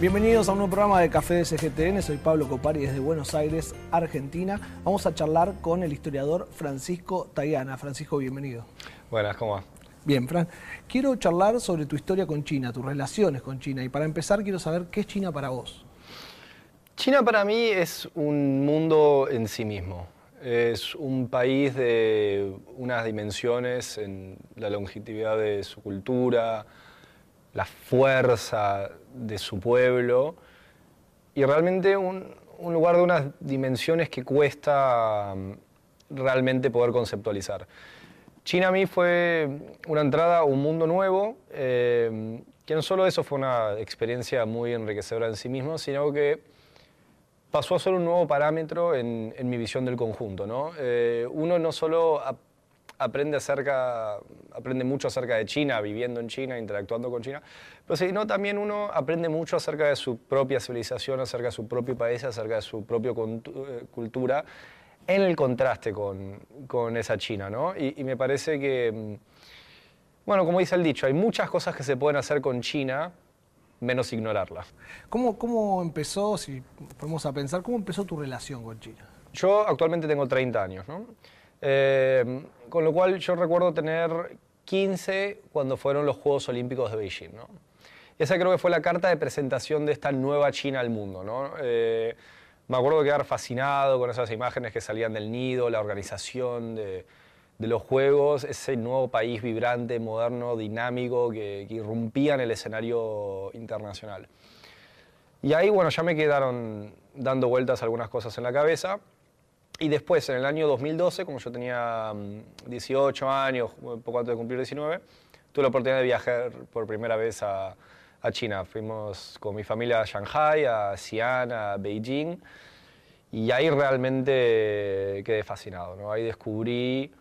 Bienvenidos a un nuevo programa de Café de CGTN. Soy Pablo Copari desde Buenos Aires, Argentina. Vamos a charlar con el historiador Francisco Tayana. Francisco, bienvenido. Buenas, ¿cómo va? Bien, Fran. Quiero charlar sobre tu historia con China, tus relaciones con China. Y para empezar, quiero saber qué es China para vos. China para mí es un mundo en sí mismo. Es un país de unas dimensiones en la longevidad de su cultura, la fuerza de su pueblo y realmente un, un lugar de unas dimensiones que cuesta mm, realmente poder conceptualizar. China a mí fue una entrada a un mundo nuevo, eh, que no solo eso fue una experiencia muy enriquecedora en sí mismo, sino que pasó a ser un nuevo parámetro en, en mi visión del conjunto. ¿no? Eh, uno no solo aprende, acerca, aprende mucho acerca de China, viviendo en China, interactuando con China, pero sino también uno aprende mucho acerca de su propia civilización, acerca de su propio país, acerca de su propia cultura, en el contraste con, con esa China. ¿no? Y, y me parece que, mm, bueno, como dice el dicho, hay muchas cosas que se pueden hacer con China, menos ignorarla. ¿Cómo, cómo empezó, si podemos a pensar, cómo empezó tu relación con China? Yo actualmente tengo 30 años, ¿no? Eh, con lo cual yo recuerdo tener 15 cuando fueron los Juegos Olímpicos de Beijing, ¿no? Esa creo que fue la carta de presentación de esta nueva China al mundo, ¿no? Eh, me acuerdo de quedar fascinado con esas imágenes que salían del nido, la organización de, de los Juegos, ese nuevo país vibrante, moderno, dinámico, que, que irrumpía en el escenario internacional. Y ahí, bueno, ya me quedaron dando vueltas algunas cosas en la cabeza. Y después, en el año 2012, como yo tenía mm, 18 años, un poco antes de cumplir 19, tuve la oportunidad de viajar por primera vez a, a China. Fuimos con mi familia a Shanghai, a Xi'an, a Beijing. Y ahí realmente quedé fascinado. ¿no? Ahí descubrí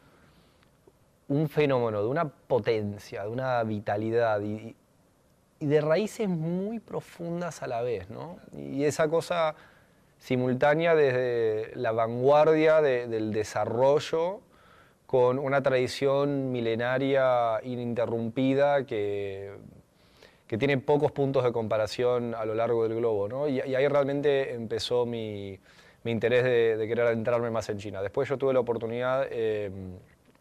un fenómeno de una potencia, de una vitalidad y, y de raíces muy profundas a la vez. ¿no? Y esa cosa simultánea desde la vanguardia de- del desarrollo con una tradición milenaria ininterrumpida que, que tiene pocos puntos de comparación a lo largo del globo. ¿no? Y, ahí realmente empezó mi, mi interés de, querer adentrarme más en China. Después yo tuve la oportunidad, eh,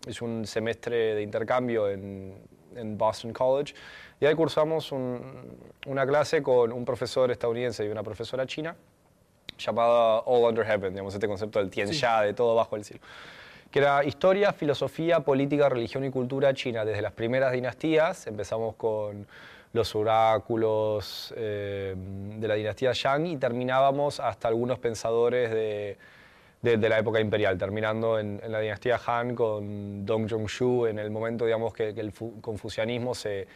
hice un semestre de intercambio en, en Boston College y ahí cursamos un- una clase con un profesor estadounidense y una profesora china llamada All Under Heaven, digamos, este concepto del Tianxia, de todo bajo el cielo, que era historia, filosofía, política, religión y cultura china desde las primeras dinastías. Empezamos con los oráculos eh, de la dinastía Shang y terminábamos hasta algunos pensadores de, de- de la época imperial, terminando en, en la dinastía Han con Dong Zhongshu, en el momento digamos, que, que el fu- confucianismo se,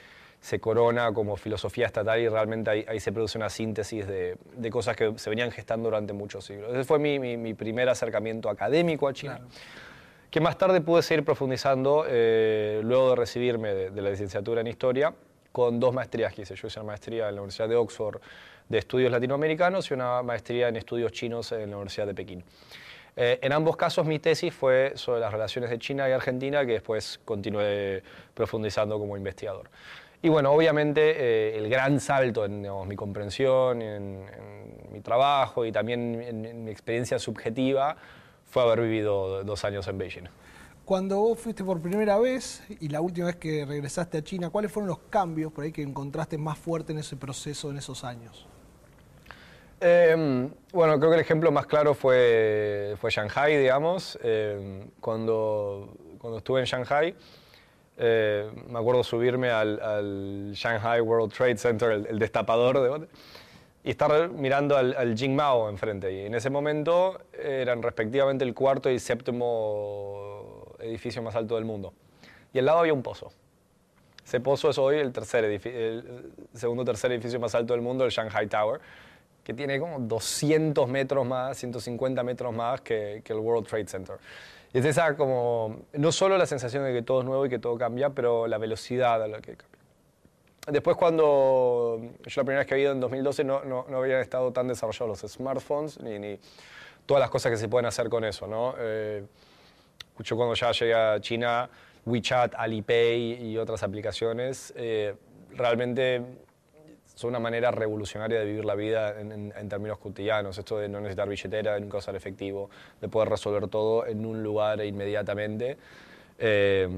se corona como filosofía estatal y realmente ahí, ahí se produce una síntesis de, de cosas que se venían gestando durante muchos siglos. Ese fue mi, mi- mi primer acercamiento académico a China. Claro. Que más tarde pude seguir profundizando eh, luego de recibirme de, de la licenciatura en Historia con dos maestrías que hice. Yo hice una maestría en la Universidad de Oxford de Estudios Latinoamericanos y una maestría en Estudios Chinos en la Universidad de Pekín. Eh, en ambos casos mi tesis fue sobre las relaciones de China y Argentina, que después continué profundizando como investigador. Y bueno, obviamente eh, el gran salto en digamos, mi comprensión, en, en mi trabajo y también en, en mi experiencia subjetiva fue haber vivido dos años en Beijing. Cuando vos fuiste por primera vez y la última vez que regresaste a China, ¿cuáles fueron los cambios por ahí que encontraste más fuerte en ese proceso, en esos años? Eh, bueno, creo que el ejemplo más claro fue, fue Shanghai, digamos. Eh, cuando, cuando estuve en Shanghai, eh, me acuerdo subirme al, al Shanghai World Trade Center, el, el destapador de y estar mirando al, al Jingmao enfrente. Y en ese momento eran respectivamente el cuarto y séptimo edificio más alto del mundo. Y al lado había un pozo. Ese pozo es hoy el, tercer el segundo o tercer edificio más alto del mundo, el Shanghai Tower, que tiene como 200 metros más, 150 metros más que, que el World Trade Center. Y es esa como, no solo la sensación de que todo es nuevo y que todo cambia, pero la velocidad a la que cambia. Después cuando yo la primera vez que había ido en 2012 no, no, no habían estado tan desarrollados los smartphones ni, ni todas las cosas que se pueden hacer con eso, ¿no? Eh, cuando ya llegué a China, WeChat, Alipay y otras aplicaciones, eh, realmente Es una manera revolucionaria de vivir la vida en, términos cotidianos, esto de no necesitar billetera, de nunca usar efectivo, de poder resolver todo en un lugar inmediatamente. Eh,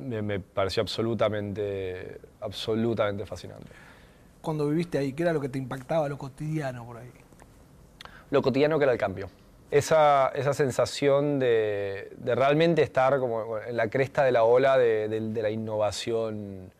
me, pareció absolutamente, absolutamente fascinante. Cuando viviste ahí, ¿qué era lo que te impactaba, lo cotidiano por ahí? Lo cotidiano que era el cambio. Esa, esa sensación de, de, realmente estar como en la cresta de la ola de, de, la innovación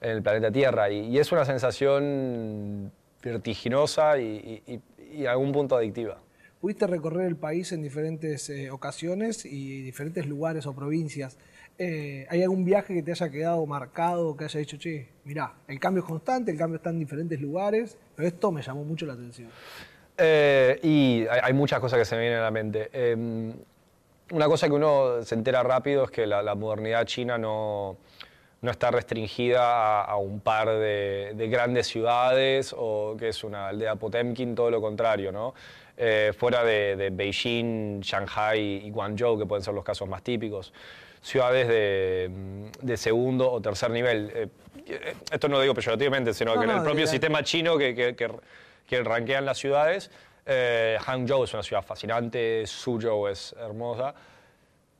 en el planeta Tierra. Y, es una sensación vertiginosa y, y, y, a algún punto adictiva. Pudiste recorrer el país en diferentes eh, ocasiones y diferentes lugares o provincias. Eh, ¿Hay algún viaje que te haya quedado marcado, que haya dicho, che, mirá, el cambio es constante, el cambio está en diferentes lugares, pero esto me llamó mucho la atención? Eh, y hay, muchas cosas que se me vienen a la mente. Em, una cosa que uno se entera rápido es que la, modernidad china no, no está restringida a, un par de, grandes ciudades o que es una aldea Potemkin, todo lo contrario, ¿no? Eh, fuera de, Beijing, Shanghai y Guangzhou, que pueden ser los casos más típicos ciudades de, segundo o tercer nivel. Eh, esto no lo digo peyorativamente, sino que en el propio sistema chino que, que, que, ranquean las ciudades, eh, Hangzhou es una ciudad fascinante, Suzhou es hermosa.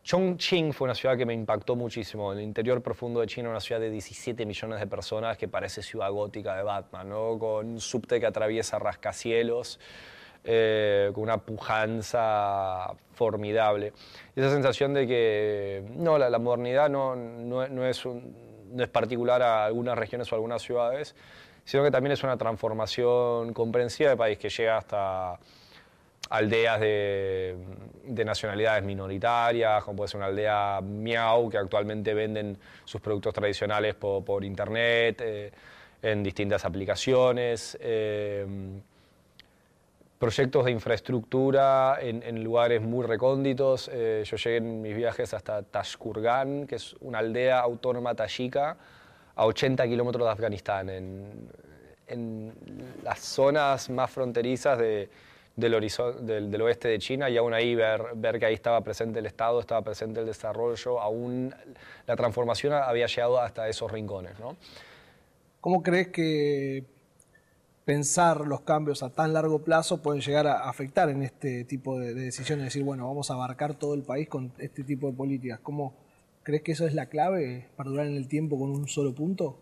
Chongqing fue una ciudad que me impactó muchísimo. El interior profundo de China, una ciudad de 17 millones de personas que parece ciudad gótica de Batman, ¿no? con un subte que atraviesa rascacielos. Eh, con una pujanza formidable. esa sensación de que no, la, modernidad no, no, es no es particular a algunas regiones o algunas ciudades, sino que también es una transformación comprensiva del país que llega hasta aldeas de, de, nacionalidades minoritarias, como puede ser una aldea Miau, que actualmente venden sus productos tradicionales por, internet, eh, en distintas aplicaciones. Eh, proyectos de infraestructura en, lugares muy recónditos. Eh, yo llegué en mis viajes hasta Tashkurgan, que es una aldea autónoma tayika a 80 kilómetros de Afganistán, en, las zonas más fronterizas del, del, oeste de China y aún ahí ver, ver que ahí estaba presente el Estado, estaba presente el desarrollo, aún la transformación había llegado hasta esos rincones. ¿no? ¿Cómo crees que pensar los cambios a tan largo plazo pueden llegar a afectar en este tipo de, decisiones, decir, bueno, vamos a abarcar todo el país con este tipo de políticas. ¿Cómo crees que eso es la clave, para durar en el tiempo con un solo punto?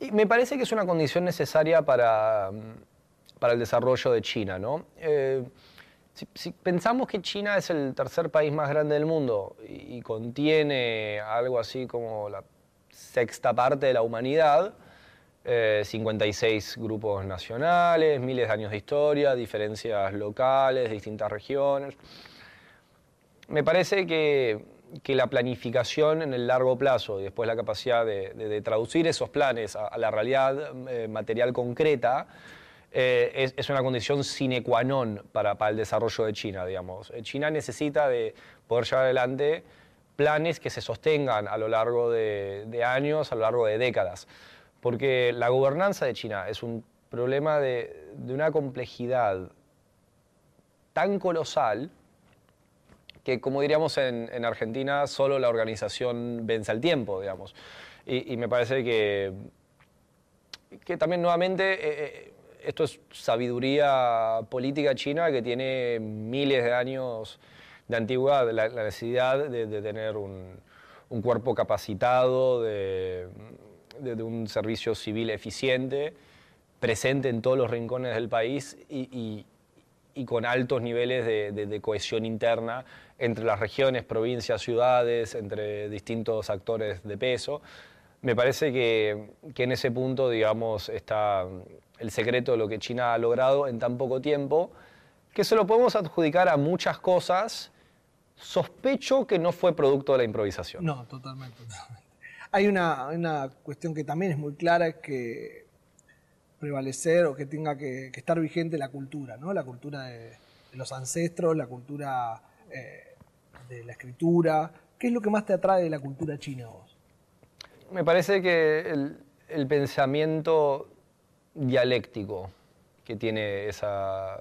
Y me parece que es una condición necesaria para, para el desarrollo de China, ¿no? Eh, si, pensamos que China es el tercer país más grande del mundo y contiene algo así como la sexta parte de la humanidad, 56 eh, grupos nacionales, miles de años de historia, diferencias locales, distintas regiones. Me parece que, la planificación en el largo plazo y después la capacidad de, traducir esos planes a, la realidad eh, material concreta eh, es, una condición sine qua non para, el desarrollo de China, digamos. China necesita de poder llevar adelante planes que se sostengan a lo largo de años, a lo largo de décadas porque la gobernanza de China es un problema de, una complejidad tan colosal que, como diríamos en, Argentina, solo la organización vence al tiempo, digamos. Y, me parece que, que también nuevamente eh, eh, esto es sabiduría política china que tiene miles de años de antigüedad, la, necesidad de, tener un, un cuerpo capacitado, de de, un servicio civil eficiente, presente en todos los rincones del país y, con altos niveles de, cohesión interna entre las regiones, provincias, ciudades, entre distintos actores de peso. Me parece que, en ese punto, digamos, está el secreto de lo que China ha logrado en tan poco tiempo, que se lo podemos adjudicar a muchas cosas. Sospecho que no fue producto de la improvisación. No, totalmente. totalmente. Hay una, cuestión que también es muy clara, es que prevalecer o que tenga que, estar vigente la cultura, ¿no? La cultura de, los ancestros, la cultura eh, de la escritura. ¿Qué es lo que más te atrae de la cultura china vos? Me parece que el, pensamiento dialéctico que tiene esa,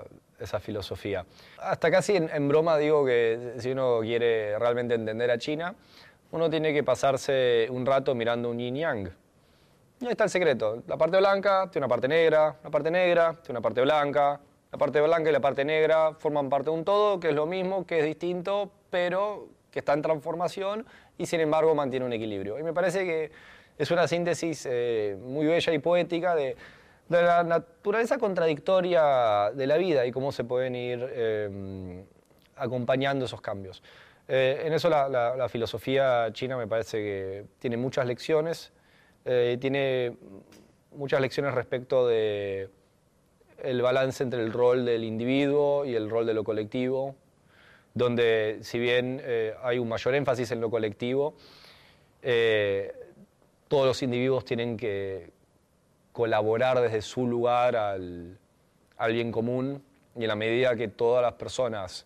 filosofía. Hasta casi en, broma digo que si uno quiere realmente entender a China, uno tiene que pasarse un rato mirando un yin yang. Y ahí está el secreto. La parte blanca tiene una parte negra, la parte negra tiene una parte blanca, la parte blanca y la parte negra forman parte de un todo, que es lo mismo, que es distinto, pero que está en transformación y sin embargo mantiene un equilibrio. Y me parece que es una síntesis eh, muy bella y poética de, la naturaleza contradictoria de la vida y cómo se pueden ir eh, acompañando esos cambios. Eh, en eso la, filosofía china me parece que tiene muchas lecciones, tiene muchas lecciones respecto de el balance entre el rol del individuo y el rol de lo colectivo, donde si bien eh, hay un mayor énfasis en lo colectivo, eh, todos los individuos tienen que colaborar desde su lugar al, bien común y en la medida que todas las personas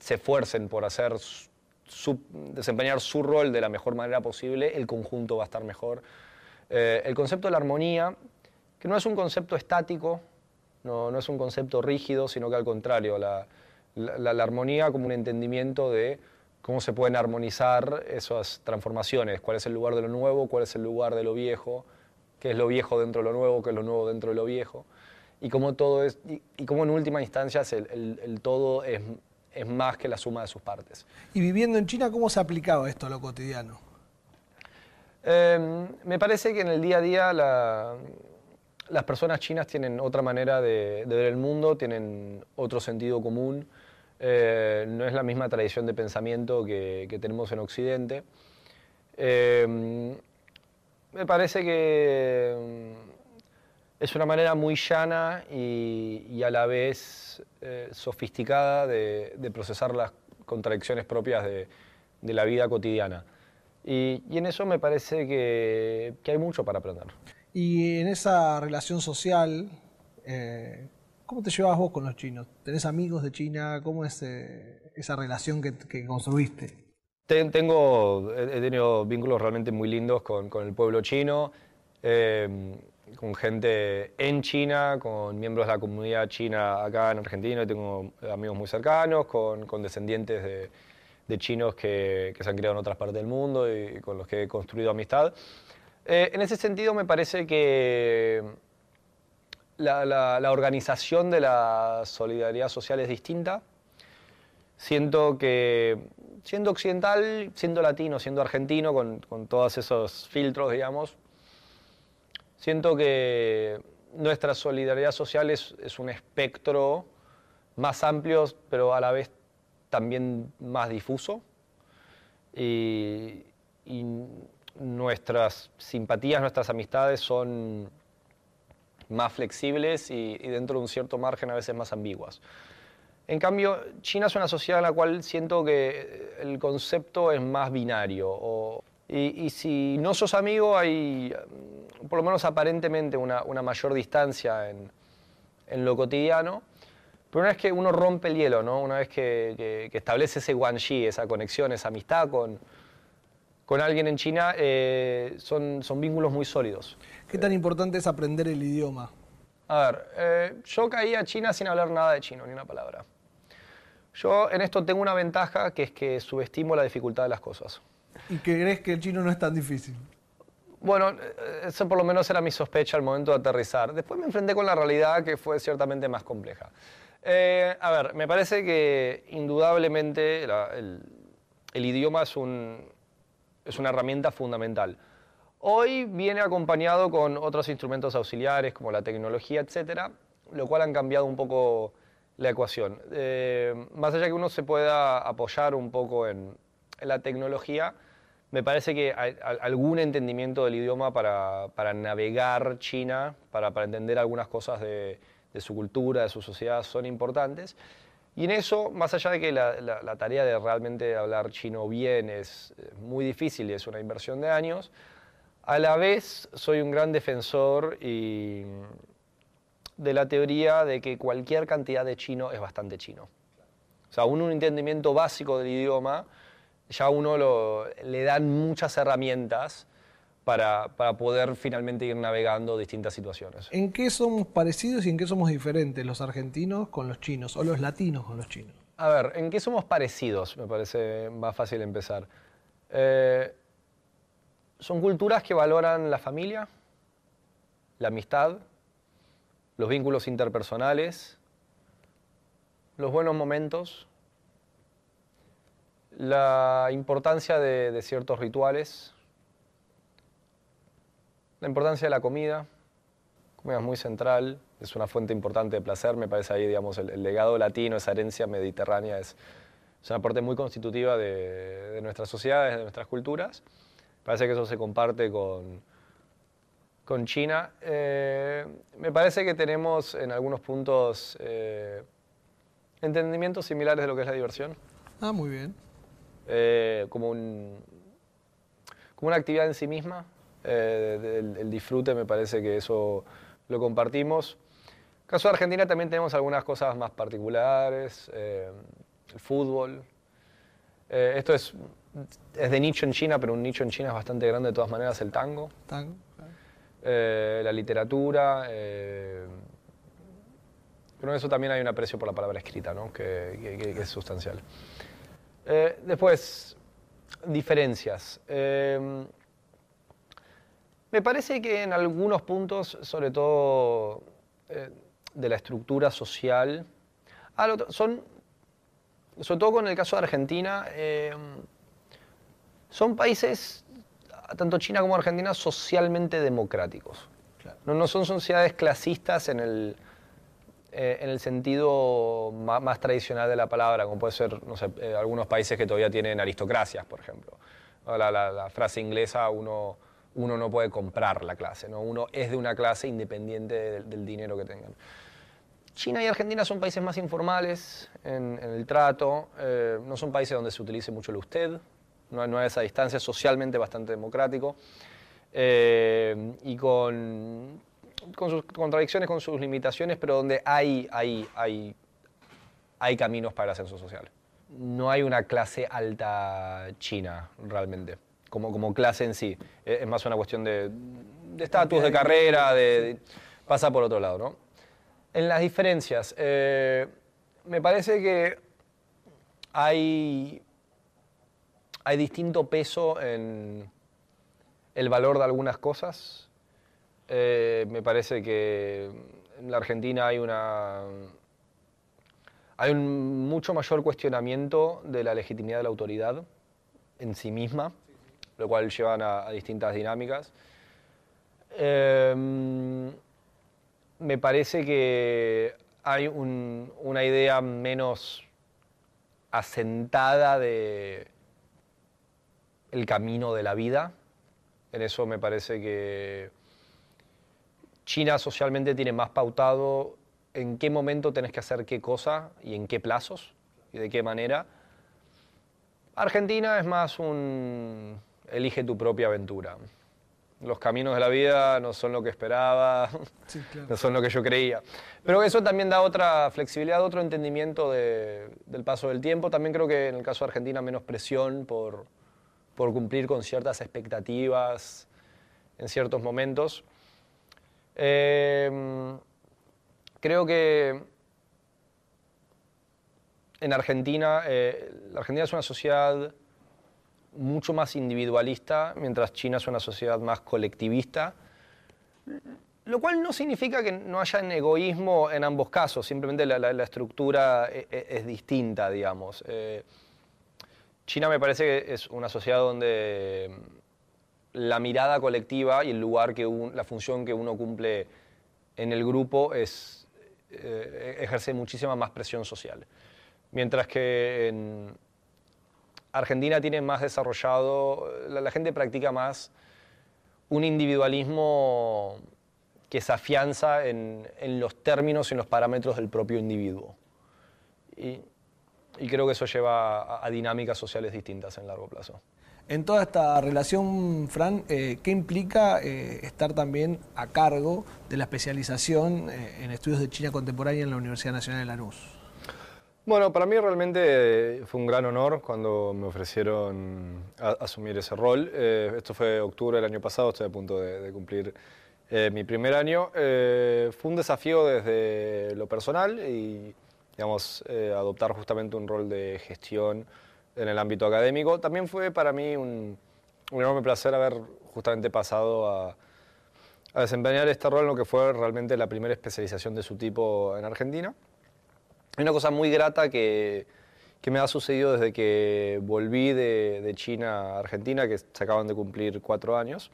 se esfuercen por hacer desempeñar su rol de la mejor manera posible, el conjunto va a estar mejor. Eh, el concepto de la armonía que no es un concepto estático, no, es un concepto rígido, sino que al contrario, la, armonía como un entendimiento de cómo se pueden armonizar esas transformaciones, cuál es el lugar de lo nuevo, cuál es el lugar de lo viejo, qué es lo viejo dentro de lo nuevo, qué es lo nuevo dentro de lo viejo, y cómo todo es, y, cómo en última instancia el, todo es, es, más que la suma de sus partes. Y viviendo en China, ¿cómo se ha aplicado esto a lo cotidiano? Em, me parece que en el día a día la, las personas chinas tienen otra manera de, ver el mundo, tienen otro sentido común, eh, no es la misma tradición de pensamiento que, tenemos en Occidente. Eh, me parece que mm, es una manera muy llana y, a la vez eh, sofisticada de, procesar las contradicciones propias de, la vida cotidiana. Y, en eso me parece que hay mucho para aprender. Y en esa relación social, eh, ¿cómo te llevas vos con los chinos? ¿Tenés amigos de China? ¿Cómo es eh, esa relación que, construiste? Tengo, he tenido vínculos realmente muy lindos con, el pueblo chino, em, con gente en China, con miembros de la comunidad china acá en Argentina, tengo amigos muy cercanos, con, descendientes de, chinos que, que, se han criado en otras partes del mundo y con los que he construido amistad. Eh, en ese sentido me parece que la, organización de la solidaridad social es distinta. Siento que siendo occidental, siendo latino, siendo argentino, con, todos esos filtros, digamos, siento que nuestra solidaridad social es, un espectro más amplio, pero a la vez también más difuso. y nuestras simpatías, nuestras amistades son más flexibles y, dentro de un cierto margen a veces más ambiguas. En cambio, China es una sociedad en la cual siento que el concepto es más binario. y, si no sos amigo, hay por lo menos aparentemente una, mayor distancia en, lo cotidiano. Pero una vez que uno rompe el hielo, ¿no? una vez que, que establece ese guanxi, esa conexión, esa amistad con, con alguien en China eh, son, son vínculos muy sólidos. ¿Qué tan importante es aprender el idioma? A ver, eh, yo caí a China sin hablar nada de chino, ni una palabra. Yo en esto tengo una ventaja que es que subestimo la dificultad de las cosas. ¿Y crees que el chino no es tan difícil? Bueno, eh, eso por lo menos era mi sospecha al momento de aterrizar. Después me enfrenté con la realidad que fue ciertamente más compleja. a ver, me parece que indudablemente el, el idioma es un, es una herramienta fundamental. Hoy viene acompañado con otros instrumentos auxiliares como la tecnología, etcétera, lo cual han cambiado un poco la ecuación. Eh, más allá que uno se pueda apoyar un poco en, la tecnología, me parece que hay algún entendimiento del idioma para, navegar China, para, entender algunas cosas de, de, su cultura, de su sociedad, son importantes. Y en eso, más allá de que la, tarea de realmente hablar chino bien es muy difícil y es una inversión de años, a la vez soy un gran defensor y de la teoría de que cualquier cantidad de chino es bastante chino. O sea, un, un entendimiento básico del idioma, ya uno le dan muchas herramientas para, poder finalmente ir navegando distintas situaciones. ¿En qué somos parecidos y en qué somos diferentes los argentinos con los chinos o los latinos con los chinos? A ver, ¿en qué somos parecidos? Me parece más fácil empezar. Eh, son culturas que valoran la familia, la amistad, los vínculos interpersonales, los buenos momentos, la importancia de, ciertos rituales, la importancia de la comida, comida es muy central, es una fuente importante de placer, me parece ahí, digamos, el, el legado latino, esa herencia mediterránea es, es una parte muy constitutiva de, nuestras sociedades, de nuestras culturas. Parece que eso se comparte con, con China. Eh, me parece que tenemos en algunos puntos eh, entendimientos similares de lo que es la diversión. Ah, muy bien. Eh, como, un, como una actividad en sí misma. El, el disfrute me parece que eso lo compartimos. En el caso de Argentina también tenemos algunas cosas más particulares, el fútbol. Esto es, es, de nicho en China, pero un nicho en China es bastante grande de todas maneras, el tango. Tango, claro. eh, la literatura. Eh, pero en eso también hay un aprecio por la palabra escrita, ¿no? que, que, que es sustancial. Eh, después, diferencias. Me parece que en algunos puntos, sobre todo de la estructura social, ah, son, sobre todo con el caso de Argentina, son países, tanto China como Argentina, socialmente democráticos. Claro. No, no, son sociedades clasistas en el, eh, en el sentido más, más, tradicional de la palabra, como puede ser, no sé, eh, algunos países que todavía tienen aristocracias, por ejemplo. La, la, la frase inglesa, uno uno no puede comprar la clase, ¿no? uno es de una clase independiente del, del dinero que tengan. China y Argentina son países más informales en, en el trato, eh, no son países donde se utilice mucho el usted, no, no hay esa distancia, socialmente bastante democrático eh, y con, con, sus contradicciones, con sus limitaciones, pero donde hay, hay, hay, hay caminos para el ascenso social. No hay una clase alta china realmente como, como clase en sí. Es más una cuestión de estatus, de, de, carrera, de, de, pasa por otro lado, ¿no? En las diferencias, eh, me parece que hay, hay distinto peso en el valor de algunas cosas. Eh, me parece que en la Argentina hay una hay un mucho mayor cuestionamiento de la legitimidad de la autoridad en sí misma lo cual llevan a, distintas dinámicas. Eh, me parece que hay un, una idea menos asentada de el camino de la vida. En eso me parece que China socialmente tiene más pautado en qué momento tenés que hacer qué cosa y en qué plazos y de qué manera. Argentina es más un, elige tu propia aventura. Los caminos de la vida no son lo que esperaba, sí, claro. no son lo que yo creía. Pero eso también da otra flexibilidad, otro entendimiento de, del paso del tiempo. También creo que en el caso de Argentina menos presión por, por cumplir con ciertas expectativas en ciertos momentos. Eh, creo que en Argentina, eh, la Argentina es una sociedad mucho más individualista, mientras China es una sociedad más colectivista, lo cual no significa que no haya egoísmo en ambos casos, simplemente la, la, estructura es, e, es, distinta, digamos. Eh, China me parece que es una sociedad donde la mirada colectiva y el lugar que la función que uno cumple en el grupo es eh, ejerce muchísima más presión social. Mientras que en, Argentina tiene más desarrollado, la, la, gente practica más un individualismo que se afianza en, los términos y en los parámetros del propio individuo. Y creo que eso lleva a, a, dinámicas sociales distintas en largo plazo. En toda esta relación, Fran, eh, ¿qué implica eh, estar también a cargo de la especialización eh, en estudios de China contemporánea en la Universidad Nacional de Lanús? Bueno, para mí realmente fue un gran honor cuando me ofrecieron a, asumir ese rol. Eh, esto fue octubre del año pasado, estoy a punto de, de cumplir eh, mi primer año. Eh, fue un desafío desde lo personal y, digamos, eh, adoptar justamente un rol de gestión en el ámbito académico. También fue para mí un, enorme placer haber justamente pasado a, desempeñar este rol en lo que fue realmente la primera especialización de su tipo en Argentina. Hay una cosa muy grata que, me ha sucedido desde que volví de, China a Argentina, que se acaban de cumplir cuatro años.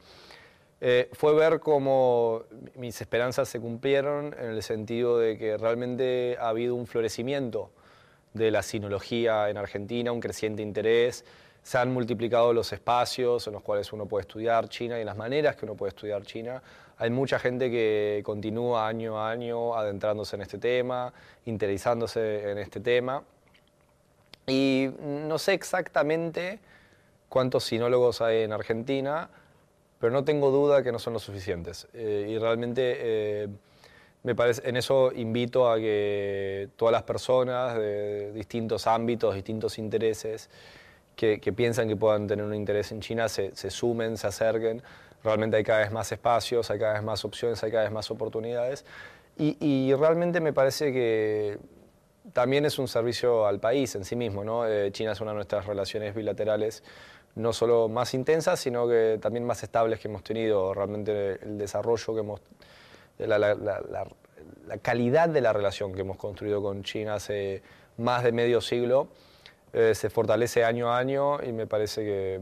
Eh, fue ver cómo mis esperanzas se cumplieron en el sentido de que realmente ha habido un florecimiento de la sinología en Argentina, un creciente interés, se han multiplicado los espacios en los cuales uno puede estudiar China y las maneras que uno puede estudiar China. Hay mucha gente que continúa año a año adentrándose en este tema, interesándose en este tema. Y no sé exactamente cuántos sinólogos hay en Argentina, pero no tengo duda que no son los suficientes. Eh, y realmente eh, me parece, en eso invito a que todas las personas de distintos ámbitos, distintos intereses, que, piensan que puedan tener un interés en China se, sumen, se acerquen. Realmente hay cada vez más espacios, hay cada vez más opciones, hay cada vez más oportunidades. Y, realmente me parece que también es un servicio al país en sí mismo. ¿no? Eh, China es una de nuestras relaciones bilaterales no solo más intensas, sino que también más estables que hemos tenido. Realmente el desarrollo que hemos... La, la calidad de la relación que hemos construido con China hace más de medio siglo eh, se fortalece año a año y me parece que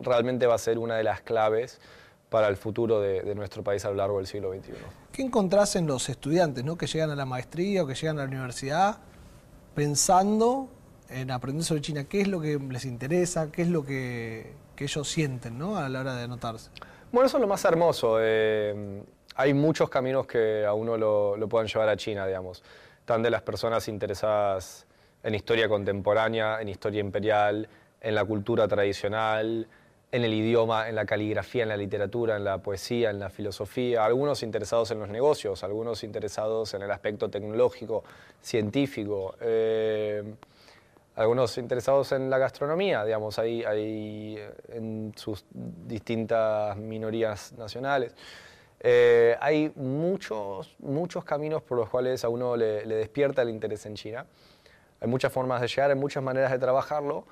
realmente va a ser una de las claves para el futuro de, nuestro país a lo largo del siglo XXI. ¿Qué encontrás en los estudiantes ¿no? que llegan a la maestría o que llegan a la universidad pensando en aprender sobre China? ¿Qué es lo que les interesa? ¿Qué es lo que, ellos sienten ¿no? a la hora de anotarse? Bueno, eso es lo más hermoso. Eh, hay muchos caminos que a uno lo, lo puedan llevar a China, digamos. Están de las personas interesadas en historia contemporánea, en historia imperial, en la cultura tradicional, en el idioma, en la caligrafía, en la literatura, en la poesía, en la filosofía, algunos interesados en los negocios, algunos interesados en el aspecto tecnológico, científico, eh, algunos interesados en la gastronomía, digamos, ahí, ahí en sus distintas minorías nacionales. Eh, hay muchos, muchos caminos por los cuales a uno le despierta el interés en China. Hay muchas formas de llegar, hay muchas maneras de trabajarlo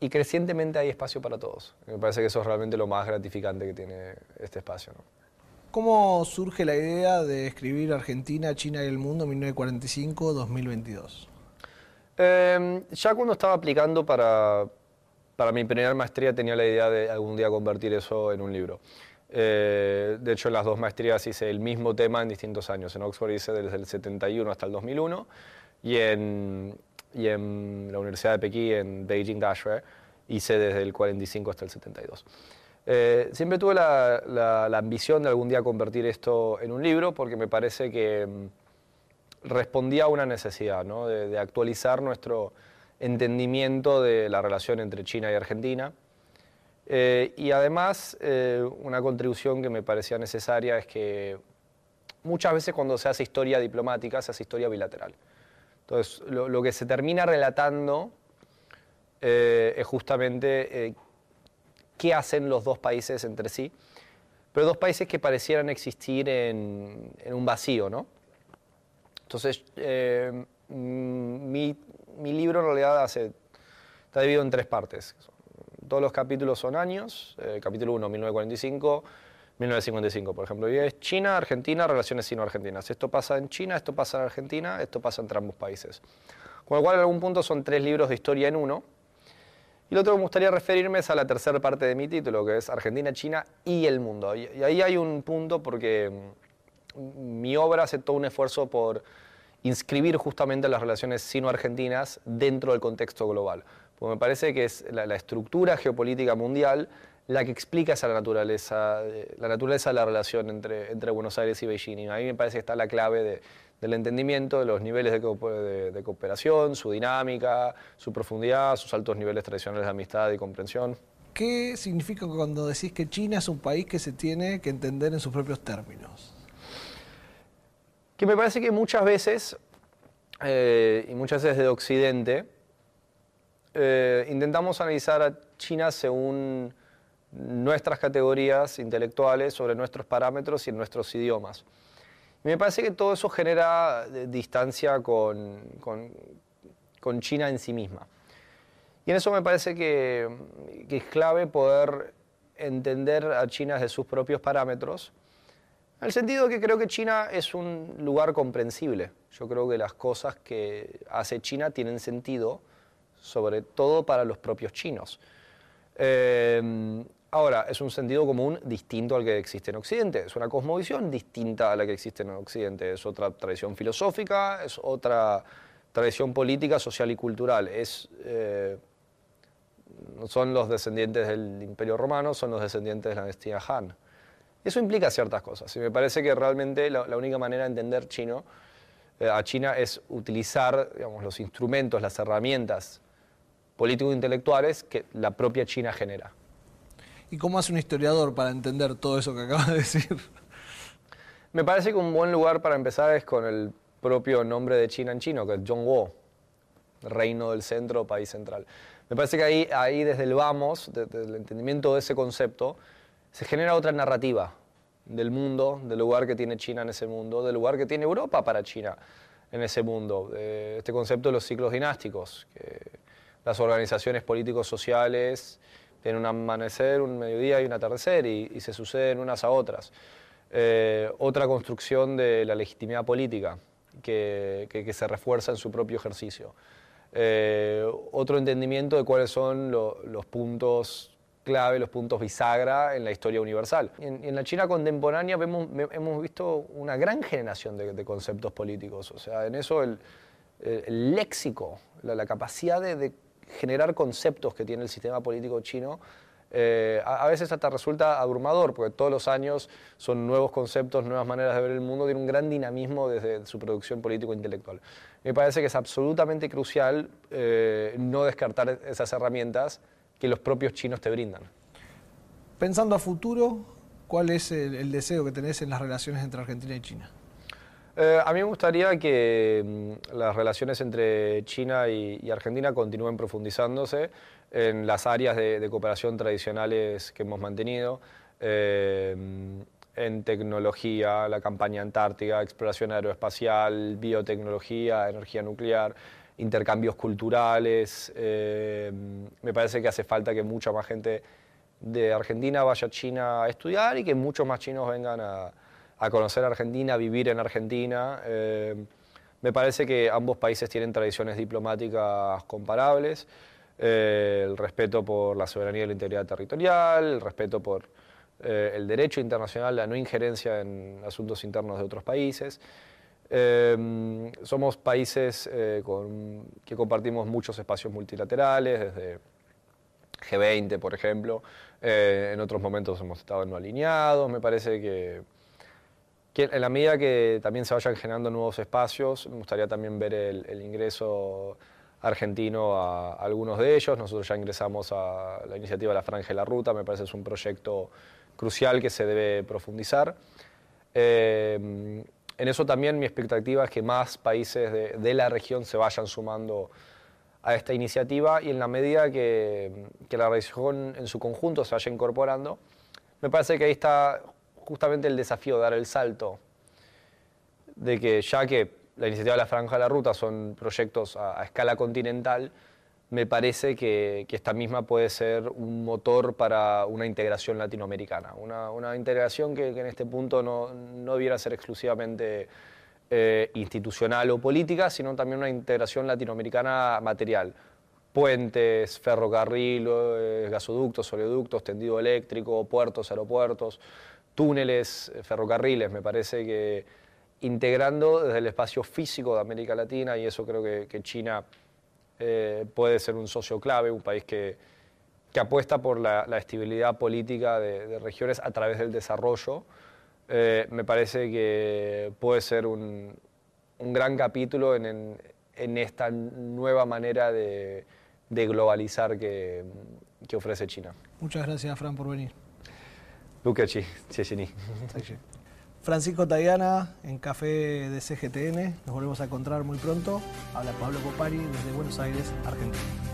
y crecientemente hay espacio para todos. Me parece que eso es realmente lo más gratificante que tiene este espacio. ¿Cómo surge la idea de escribir Argentina, China y el mundo 1945-2022? Em, ya cuando estaba aplicando para, para mi primera maestría tenía la idea de algún día convertir eso en un libro. Eh, de hecho, en las dos maestrías hice el mismo tema en distintos años. En Oxford hice desde el 71 hasta el 2001 y en, y en la Universidad de Pekín, en Beijing Dashue, hice desde el 45 hasta el 72. Eh, siempre tuve la, la, ambición de algún día convertir esto en un libro porque me parece que mm, respondía a una necesidad de, actualizar nuestro entendimiento de la relación entre China y Argentina. Eh, y además, eh, una contribución que me parecía necesaria es que muchas veces cuando se hace historia diplomática, se hace historia bilateral. Entonces, lo, que se termina relatando eh, es justamente qué hacen los dos países entre sí, pero dos países que parecieran existir en, un vacío, ¿no? Entonces, eh, mi, libro en realidad está dividido en tres partes. Todos los capítulos son años, capítulo 1, 1945, 1955, por ejemplo. Y es China, Argentina, relaciones sino-argentinas. Esto pasa en China, esto pasa en Argentina, esto pasa entre ambos países. Con lo cual, en algún punto son tres libros de historia en uno. Y lo otro que me gustaría referirme es a la tercera parte de mi título, que es Argentina, China y el mundo. Y, ahí hay un punto porque mm, mi obra hace todo un esfuerzo por inscribir justamente las relaciones sino-argentinas dentro del contexto global. Porque me parece que es la, estructura geopolítica mundial la que explica esa naturaleza, la naturaleza de la relación entre, entre Buenos Aires y Beijing. Y a mí me parece que está la clave del entendimiento de los niveles de, de, cooperación, su dinámica, su profundidad, sus altos niveles tradicionales de amistad y comprensión. ¿Qué significa cuando decís que China es un país que se tiene que entender en sus propios términos? Que me parece que muchas veces, eh, y muchas veces de Occidente, eh, intentamos analizar a China según nuestras categorías intelectuales, sobre nuestros parámetros y en nuestros idiomas. Me parece que todo eso genera eh, distancia con, con, China en sí misma. Y en eso me parece que, es clave poder entender a China desde sus propios parámetros, el sentido de que creo que China es un lugar comprensible. Yo creo que las cosas que hace China tienen sentido, sobre todo para los propios chinos. Eh, ahora, es un sentido común distinto al que existe en Occidente. Es una cosmovisión distinta a la que existe en Occidente. Es otra tradición filosófica, es otra tradición política, social y cultural. Es, eh, son los descendientes del Imperio Romano, son los descendientes de la dinastía Han. Eso implica ciertas cosas. Y me parece que realmente la, única manera de entender chino, eh, a China es utilizar digamos, los instrumentos, las herramientas político-intelectuales que la propia China genera. ¿Y cómo hace un historiador para entender todo eso que acabas de decir? Me parece que un buen lugar para empezar es con el propio nombre de China en chino, que es Zhongguo, reino del centro, país central. Me parece que ahí, ahí desde el vamos, desde el entendimiento de ese concepto, se genera otra narrativa del mundo, del lugar que tiene China en ese mundo, del lugar que tiene Europa para China en ese mundo. este concepto de los ciclos dinásticos, que las organizaciones políticos sociales tienen un amanecer, un mediodía y un atardecer y, se suceden unas a otras. Eh, otra construcción de la legitimidad política que, se refuerza en su propio ejercicio. Eh, otro entendimiento de cuáles son los puntos clave, los puntos bisagra en la historia universal. En, en la China contemporánea vemos, hemos visto una gran generación de, conceptos políticos. O sea, en eso el, léxico, la, capacidad de generar conceptos que tiene el sistema político chino, eh, a, veces hasta resulta abrumador, porque todos los años son nuevos conceptos, nuevas maneras de ver el mundo, tiene un gran dinamismo desde su producción político-intelectual. Me parece que es absolutamente crucial eh, no descartar esas herramientas que los propios chinos te brindan. Pensando a futuro, ¿cuál es el deseo que tenés en las relaciones entre Argentina y China? Eh, a mí me gustaría que mm, las relaciones entre China y, Argentina continúen profundizándose en las áreas de, cooperación tradicionales que hemos mantenido, eh, en tecnología, la campaña antártica, exploración aeroespacial, biotecnología, energía nuclear, intercambios culturales. Eh, me parece que hace falta que mucha más gente de Argentina vaya a China a estudiar y que muchos más chinos vengan a conocer Argentina, a vivir en Argentina. Eh, me parece que ambos países tienen tradiciones diplomáticas comparables, eh, el respeto por la soberanía y la integridad territorial, el respeto por el derecho internacional, la no injerencia en asuntos internos de otros países. Somos países que compartimos muchos espacios multilaterales, desde G20, por ejemplo. en otros momentos hemos estado no alineados. Me parece que en la medida que también se vayan generando nuevos espacios, me gustaría también ver el, ingreso argentino a, algunos de ellos. Nosotros ya ingresamos a la iniciativa La Franja y la Ruta, me parece que es un proyecto crucial que se debe profundizar. Eh, en eso también mi expectativa es que más países de, la región se vayan sumando a esta iniciativa y en la medida que, la región en su conjunto se vaya incorporando, me parece que ahí está justamente el desafío, dar el salto, de que ya que la iniciativa de la Franja de la Ruta son proyectos a, escala continental, me parece que, esta misma puede ser un motor para una integración latinoamericana, una, integración que, en este punto no, no debiera ser exclusivamente eh, institucional o política, sino también una integración latinoamericana material. Puentes, ferrocarril, eh, gasoductos, oleoductos, tendido eléctrico, puertos, aeropuertos, túneles, eh, ferrocarriles, me parece que integrando desde el espacio físico de América Latina, y eso creo que, China eh, puede ser un socio clave, un país que, apuesta por la, estabilidad política de, regiones a través del desarrollo, eh, me parece que puede ser un, gran capítulo en, esta nueva manera de, globalizar que ofrece China. Muchas gracias, Fran, por venir. Lukaci, Chechení. Francisco Tayana en Café de CGTN. Nos volvemos a encontrar muy pronto. Habla Pablo Copari desde Buenos Aires, Argentina.